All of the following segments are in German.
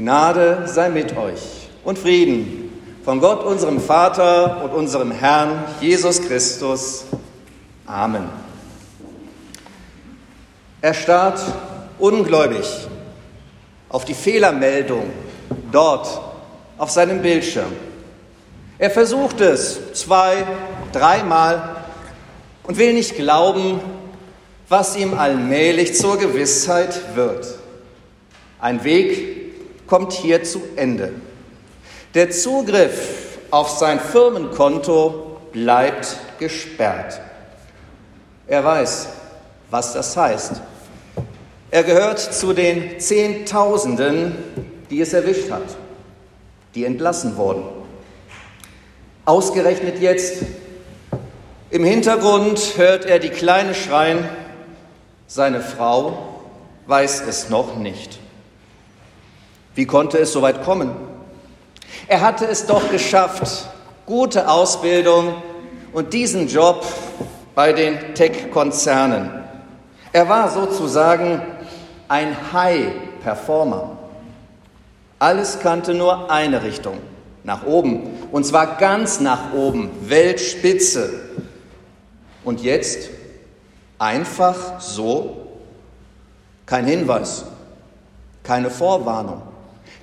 Gnade sei mit euch und Frieden von Gott, unserem Vater und unserem Herrn Jesus Christus. Amen. Er starrt ungläubig auf die Fehlermeldung dort auf seinem Bildschirm. Er versucht es zwei, dreimal und will nicht glauben, was ihm allmählich zur Gewissheit wird. Ein Weg kommt hier zu Ende. Der Zugriff auf sein Firmenkonto bleibt gesperrt. Er weiß, was das heißt. Er gehört zu den Zehntausenden, die es erwischt hat, die entlassen wurden. Ausgerechnet jetzt im Hintergrund hört er die Kleine schreien, seine Frau weiß es noch nicht. Wie konnte es so weit kommen? Er hatte es doch geschafft, gute Ausbildung und diesen Job bei den Tech-Konzernen. Er war sozusagen ein High-Performer. Alles kannte nur eine Richtung, nach oben, und zwar ganz nach oben, Weltspitze. Und jetzt Einfach so? Kein Hinweis, keine Vorwarnung,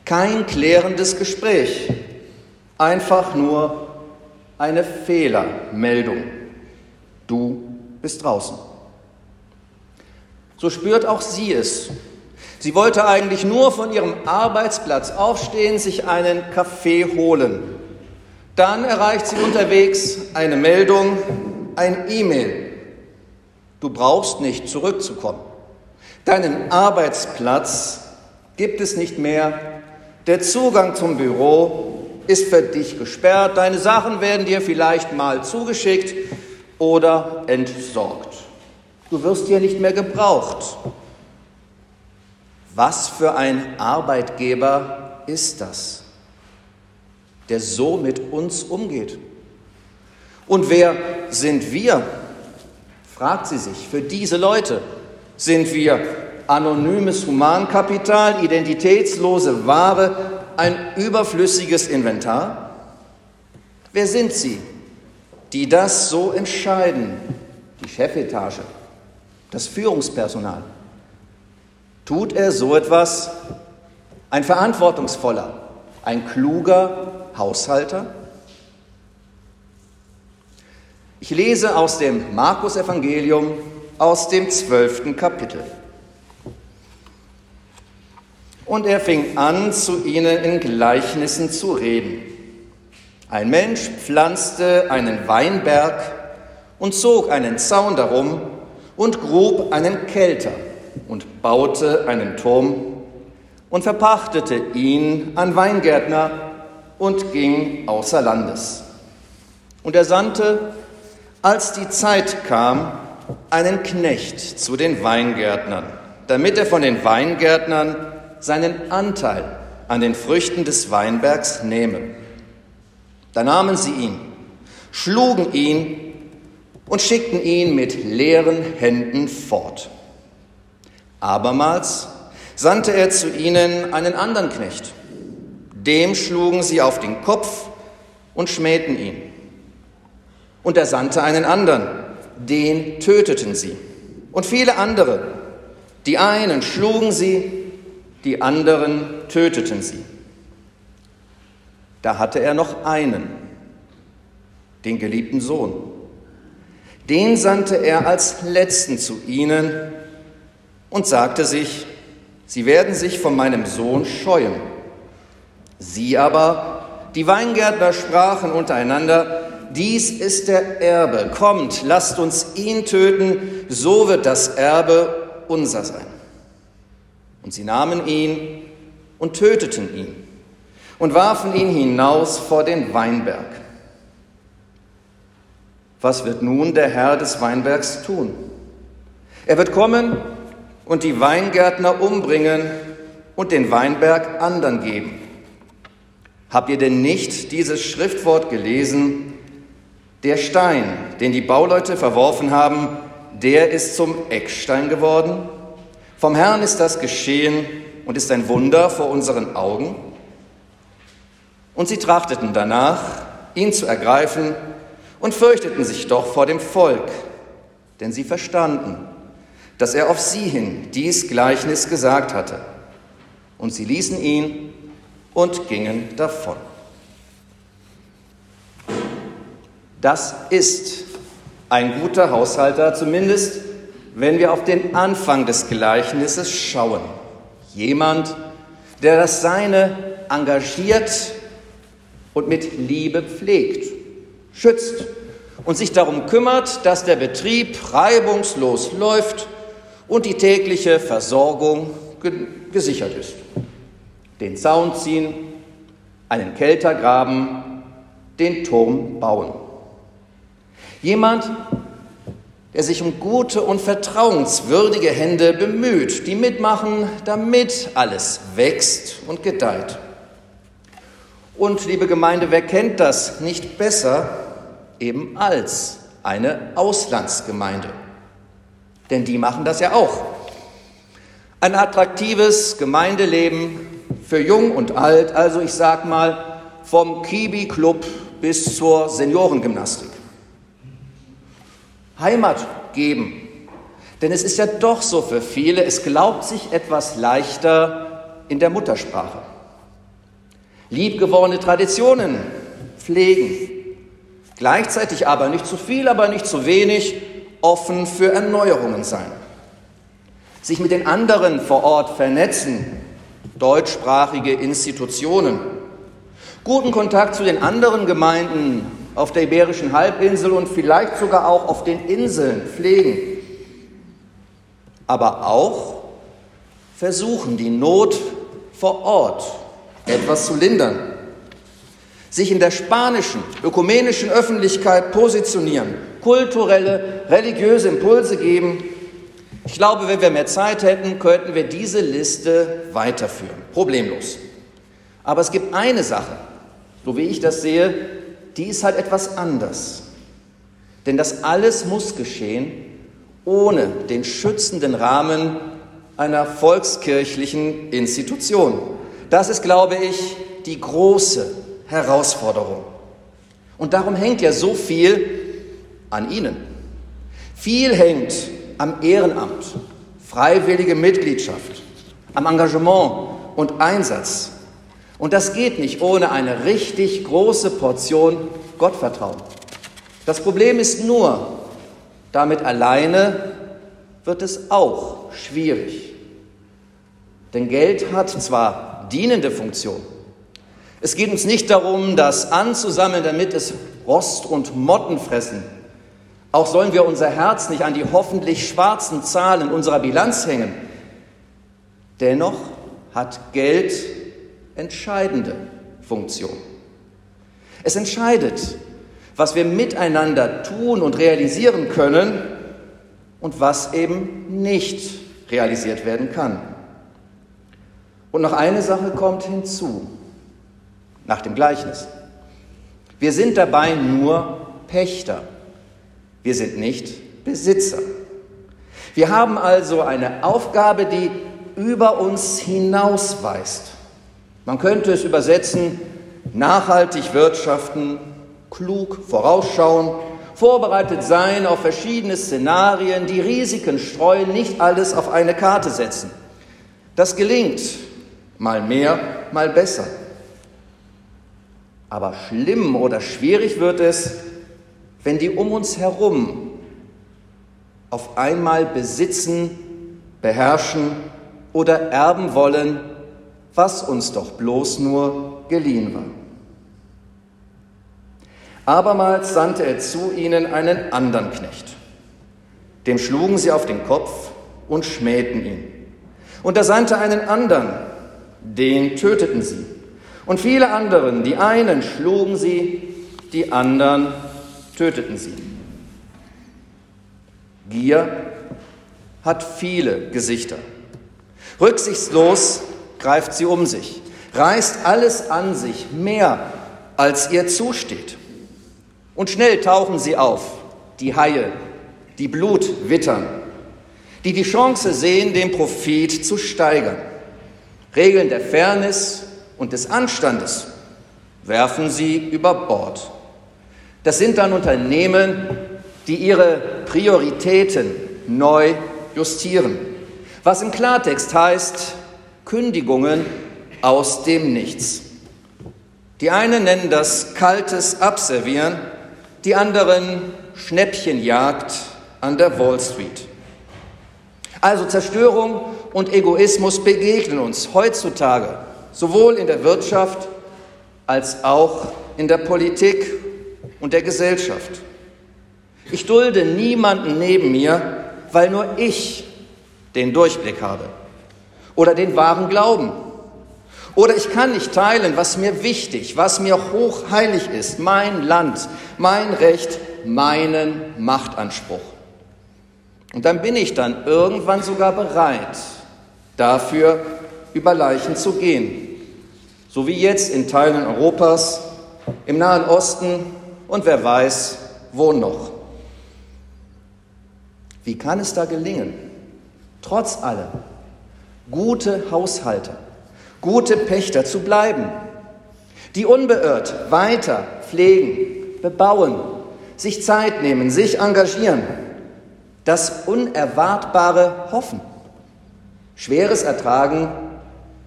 kein klärendes Gespräch, einfach nur eine Fehlermeldung. Du bist draußen. So spürt auch sie es. Sie wollte eigentlich nur von ihrem Arbeitsplatz aufstehen, sich einen Kaffee holen. Dann erreicht sie unterwegs eine Meldung, ein E-Mail Du brauchst nicht zurückzukommen. Deinen Arbeitsplatz gibt es nicht mehr. Der Zugang zum Büro ist für dich gesperrt. Deine Sachen werden dir vielleicht mal zugeschickt oder entsorgt. Du wirst hier nicht mehr gebraucht. Was für ein Arbeitgeber ist das, der so mit uns umgeht? Und wer sind wir? fragt sie sich, für diese Leute sind wir anonymes Humankapital, identitätslose Ware, ein überflüssiges Inventar? Wer sind sie, die das so entscheiden? Die Chefetage, das Führungspersonal. Tut er so etwas? Ein verantwortungsvoller, ein kluger Haushalter? Ich lese aus dem Markus-Evangelium aus dem zwölften Kapitel. Und er fing an, zu ihnen in Gleichnissen zu reden. Ein Mensch pflanzte einen Weinberg und zog einen Zaun darum und grub einen Kelter und baute einen Turm und verpachtete ihn an Weingärtner und ging außer Landes. Und er sandte als die Zeit kam, einen Knecht zu den Weingärtnern, damit er von den Weingärtnern seinen Anteil an den Früchten des Weinbergs nehme. Da nahmen sie ihn, schlugen ihn und schickten ihn mit leeren Händen fort. Abermals sandte er zu ihnen einen anderen Knecht. Dem schlugen sie auf den Kopf und schmähten ihn und er sandte einen anderen, den töteten sie. Und viele andere, die einen schlugen sie, die anderen töteten sie. Da hatte er noch einen, den geliebten Sohn. Den sandte er als letzten zu ihnen und sagte sich, sie werden sich von meinem Sohn scheuen. Sie aber, die Weingärtner, sprachen untereinander, dies ist der Erbe. Kommt, lasst uns ihn töten, so wird das Erbe unser sein. Und sie nahmen ihn und töteten ihn und warfen ihn hinaus vor den Weinberg. Was wird nun der Herr des Weinbergs tun? Er wird kommen und die Weingärtner umbringen und den Weinberg anderen geben. Habt ihr denn nicht dieses Schriftwort gelesen? Der Stein, den die Bauleute verworfen haben, der ist zum Eckstein geworden. Vom Herrn ist das geschehen und ist ein Wunder vor unseren Augen? Und sie trachteten danach, ihn zu ergreifen und fürchteten sich doch vor dem Volk, denn sie verstanden, dass er auf sie hin dies Gleichnis gesagt hatte. Und sie ließen ihn und gingen davon. Das ist ein guter Haushalter, zumindest wenn wir auf den Anfang des Gleichnisses schauen. Jemand, der das Seine engagiert und mit Liebe pflegt, schützt und sich darum kümmert, dass der Betrieb reibungslos läuft und die tägliche Versorgung gesichert ist. Den Zaun ziehen, einen Kelter graben, den Turm bauen. Jemand, der sich um gute und vertrauenswürdige Hände bemüht, die mitmachen, damit alles wächst und gedeiht. Und liebe Gemeinde, wer kennt das nicht besser eben als eine Auslandsgemeinde? Denn die machen das ja auch. Ein attraktives Gemeindeleben für Jung und Alt, also ich sag mal vom Kibi-Club bis zur Seniorengymnastik. Heimat geben. Denn es ist ja doch so für viele, es glaubt sich etwas leichter in der Muttersprache. Liebgewordene Traditionen pflegen. Gleichzeitig aber nicht zu viel, aber nicht zu wenig, offen für Erneuerungen sein. Sich mit den anderen vor Ort vernetzen, deutschsprachige Institutionen. Guten Kontakt zu den anderen Gemeinden auf der Iberischen Halbinsel und vielleicht sogar auch auf den Inseln pflegen. Aber auch versuchen, die Not vor Ort etwas zu lindern. Sich in der spanischen, ökumenischen Öffentlichkeit positionieren, kulturelle, religiöse Impulse geben. Ich glaube, wenn wir mehr Zeit hätten, könnten wir diese Liste weiterführen. Problemlos. Aber es gibt eine Sache, so wie ich das sehe, die ist halt etwas anders. Denn das alles muss geschehen ohne den schützenden Rahmen einer volkskirchlichen Institution. Das ist, glaube ich, die große Herausforderung. Und darum hängt ja so viel an Ihnen. Viel hängt am Ehrenamt, freiwillige Mitgliedschaft, am Engagement und Einsatz und das geht nicht ohne eine richtig große Portion Gottvertrauen. Das Problem ist nur, damit alleine wird es auch schwierig. Denn Geld hat zwar dienende Funktion. Es geht uns nicht darum, das anzusammeln, damit es Rost und Motten fressen. Auch sollen wir unser Herz nicht an die hoffentlich schwarzen Zahlen unserer Bilanz hängen. Dennoch hat Geld entscheidende Funktion. Es entscheidet, was wir miteinander tun und realisieren können und was eben nicht realisiert werden kann. Und noch eine Sache kommt hinzu, nach dem Gleichnis. Wir sind dabei nur Pächter. Wir sind nicht Besitzer. Wir haben also eine Aufgabe, die über uns hinausweist. Man könnte es übersetzen, nachhaltig wirtschaften, klug vorausschauen, vorbereitet sein auf verschiedene Szenarien, die Risiken streuen, nicht alles auf eine Karte setzen. Das gelingt, mal mehr, mal besser. Aber schlimm oder schwierig wird es, wenn die um uns herum auf einmal besitzen, beherrschen oder erben wollen, was uns doch bloß nur geliehen war. Abermals sandte er zu ihnen einen anderen Knecht. Dem schlugen sie auf den Kopf und schmähten ihn. Und er sandte einen anderen, den töteten sie. Und viele anderen, die einen schlugen sie, die anderen töteten sie. Gier hat viele Gesichter. Rücksichtslos greift sie um sich, reißt alles an sich, mehr als ihr zusteht. Und schnell tauchen sie auf, die Haie, die Blut wittern, die die Chance sehen, den Profit zu steigern. Regeln der Fairness und des Anstandes werfen sie über Bord. Das sind dann Unternehmen, die ihre Prioritäten neu justieren. Was im Klartext heißt, Kündigungen aus dem Nichts. Die einen nennen das kaltes Abservieren, die anderen Schnäppchenjagd an der Wall Street. Also Zerstörung und Egoismus begegnen uns heutzutage sowohl in der Wirtschaft als auch in der Politik und der Gesellschaft. Ich dulde niemanden neben mir, weil nur ich den Durchblick habe oder den wahren Glauben. Oder ich kann nicht teilen, was mir wichtig, was mir hochheilig ist, mein Land, mein Recht, meinen Machtanspruch. Und dann bin ich dann irgendwann sogar bereit, dafür über Leichen zu gehen. So wie jetzt in Teilen Europas, im Nahen Osten und wer weiß, wo noch. Wie kann es da gelingen, trotz allem gute Haushalter, gute Pächter zu bleiben, die unbeirrt weiter pflegen, bebauen, sich Zeit nehmen, sich engagieren, das Unerwartbare hoffen, Schweres ertragen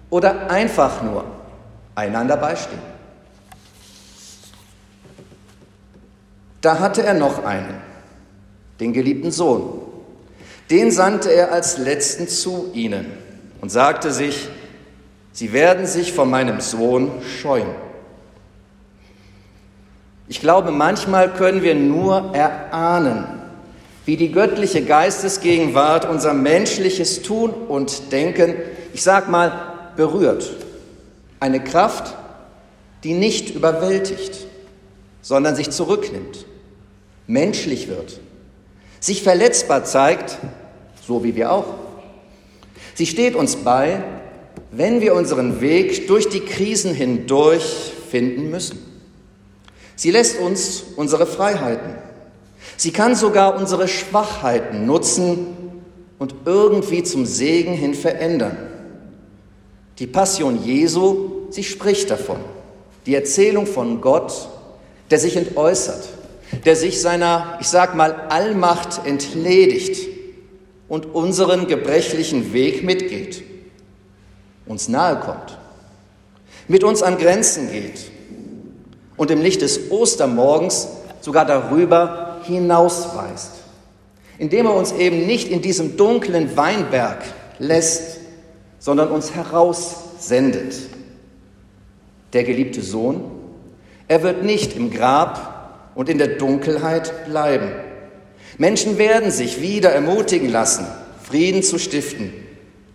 oder einfach nur einander beistehen. Da hatte er noch einen, den geliebten Sohn. Den sandte er als letzten zu ihnen und sagte sich, sie werden sich vor meinem Sohn scheuen. Ich glaube, manchmal können wir nur erahnen, wie die göttliche Geistesgegenwart unser menschliches Tun und Denken, ich sag mal, berührt. Eine Kraft, die nicht überwältigt, sondern sich zurücknimmt, menschlich wird, sich verletzbar zeigt, so wie wir auch. Sie steht uns bei, wenn wir unseren Weg durch die Krisen hindurch finden müssen. Sie lässt uns unsere Freiheiten, Sie kann sogar unsere Schwachheiten nutzen und irgendwie zum Segen hin verändern. Die Passion Jesu, sie spricht davon. Die Erzählung von Gott, der sich entäußert, der sich seiner, ich sag mal, Allmacht entledigt und unseren gebrechlichen Weg mitgeht, uns nahe kommt, mit uns an Grenzen geht und im Licht des Ostermorgens sogar darüber hinausweist, indem er uns eben nicht in diesem dunklen Weinberg lässt, sondern uns heraussendet. Der geliebte Sohn, er wird nicht im Grab und in der Dunkelheit bleiben. Menschen werden sich wieder ermutigen lassen, Frieden zu stiften,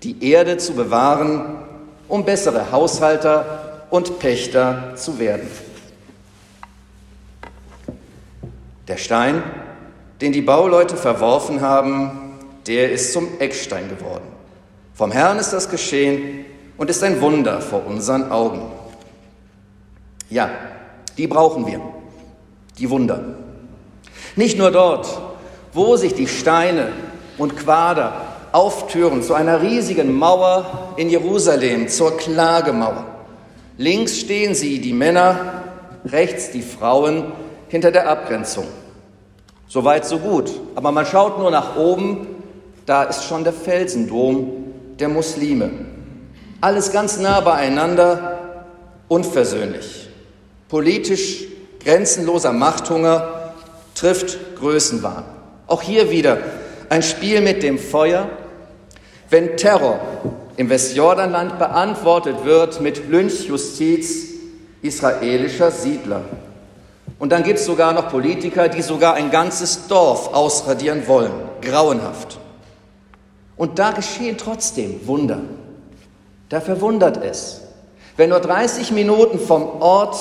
die Erde zu bewahren, um bessere Haushalter und Pächter zu werden. Der Stein, den die Bauleute verworfen haben, der ist zum Eckstein geworden. Vom Herrn ist das geschehen und ist ein Wunder vor unseren Augen. Ja, die brauchen wir, die Wunder. Nicht nur dort, wo sich die Steine und Quader auftüren zu einer riesigen Mauer in Jerusalem, zur Klagemauer. Links stehen sie, die Männer, rechts die Frauen, hinter der Abgrenzung. So weit, so gut. Aber man schaut nur nach oben, da ist schon der Felsendom der Muslime. Alles ganz nah beieinander, unversöhnlich. Politisch grenzenloser Machthunger trifft Größenwahn. Auch hier wieder ein Spiel mit dem Feuer. Wenn Terror im Westjordanland beantwortet wird mit Lynchjustiz israelischer Siedler, und dann gibt es sogar noch Politiker, die sogar ein ganzes Dorf ausradieren wollen. Grauenhaft. Und da geschehen trotzdem Wunder. Da verwundert es, wenn nur 30 Minuten vom Ort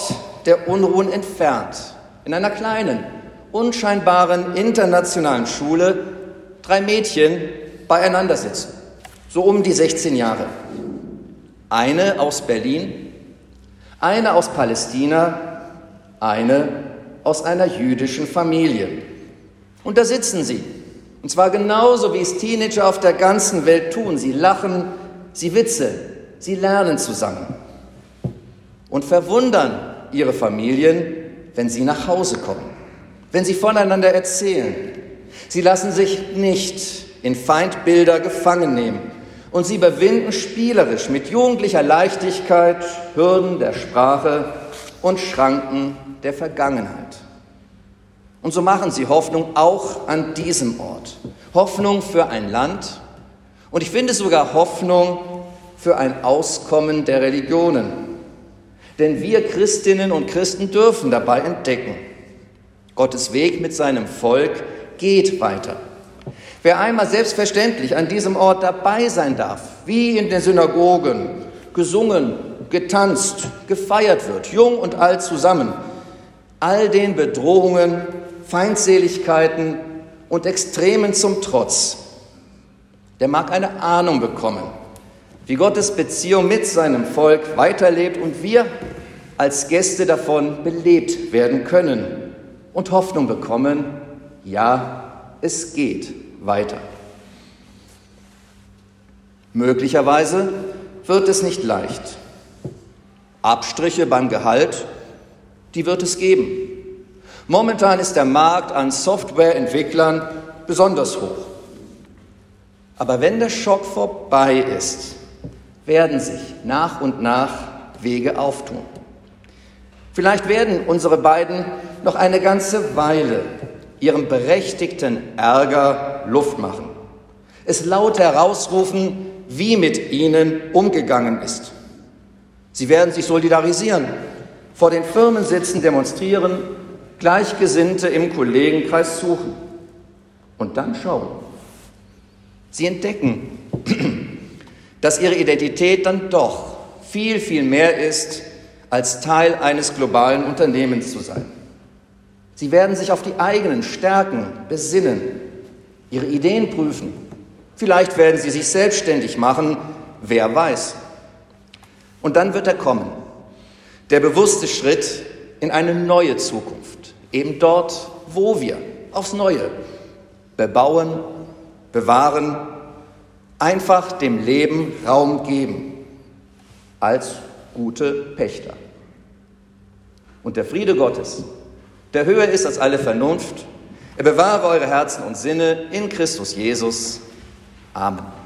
der Unruhen entfernt, in einer kleinen, unscheinbaren internationalen Schule, drei Mädchen beieinander sitzen, so um die 16 Jahre. Eine aus Berlin, eine aus Palästina, eine aus einer jüdischen Familie. Und da sitzen sie. Und zwar genauso, wie es Teenager auf der ganzen Welt tun. Sie lachen, sie witzeln, Sie lernen zusammen und verwundern ihre Familien, wenn sie nach Hause kommen, wenn sie voneinander erzählen. Sie lassen sich nicht in Feindbilder gefangen nehmen und sie überwinden spielerisch mit jugendlicher Leichtigkeit Hürden der Sprache und Schranken der Vergangenheit. Und so machen sie Hoffnung auch an diesem Ort. Hoffnung für ein Land und ich finde sogar Hoffnung für ein Auskommen der Religionen. Denn wir Christinnen und Christen dürfen dabei entdecken, Gottes Weg mit seinem Volk geht weiter. Wer einmal selbstverständlich an diesem Ort dabei sein darf, wie in den Synagogen, gesungen, getanzt, gefeiert wird, jung und alt zusammen, all den Bedrohungen, Feindseligkeiten und Extremen zum Trotz, der mag eine Ahnung bekommen, wie Gottes Beziehung mit seinem Volk weiterlebt und wir als Gäste davon belebt werden können und Hoffnung bekommen, ja, es geht weiter. Möglicherweise wird es nicht leicht. Abstriche beim Gehalt, die wird es geben. Momentan ist der Markt an Softwareentwicklern besonders hoch. Aber wenn der Schock vorbei ist, werden sich nach und nach Wege auftun. Vielleicht werden unsere beiden noch eine ganze Weile ihrem berechtigten Ärger Luft machen, es laut herausrufen, wie mit ihnen umgegangen ist. Sie werden sich solidarisieren, vor den Firmensitzen demonstrieren, Gleichgesinnte im Kollegenkreis suchen und dann schauen. Sie entdecken, dass ihre Identität dann doch viel, viel mehr ist, als Teil eines globalen Unternehmens zu sein. Sie werden sich auf die eigenen Stärken besinnen, ihre Ideen prüfen. Vielleicht werden sie sich selbstständig machen, wer weiß. Und dann wird er kommen, der bewusste Schritt in eine neue Zukunft, eben dort, wo wir aufs Neue bebauen, bewahren, einfach dem Leben Raum geben, als gute Pächter. Und der Friede Gottes, der höher ist als alle Vernunft, er bewahre eure Herzen und Sinne in Christus Jesus. Amen.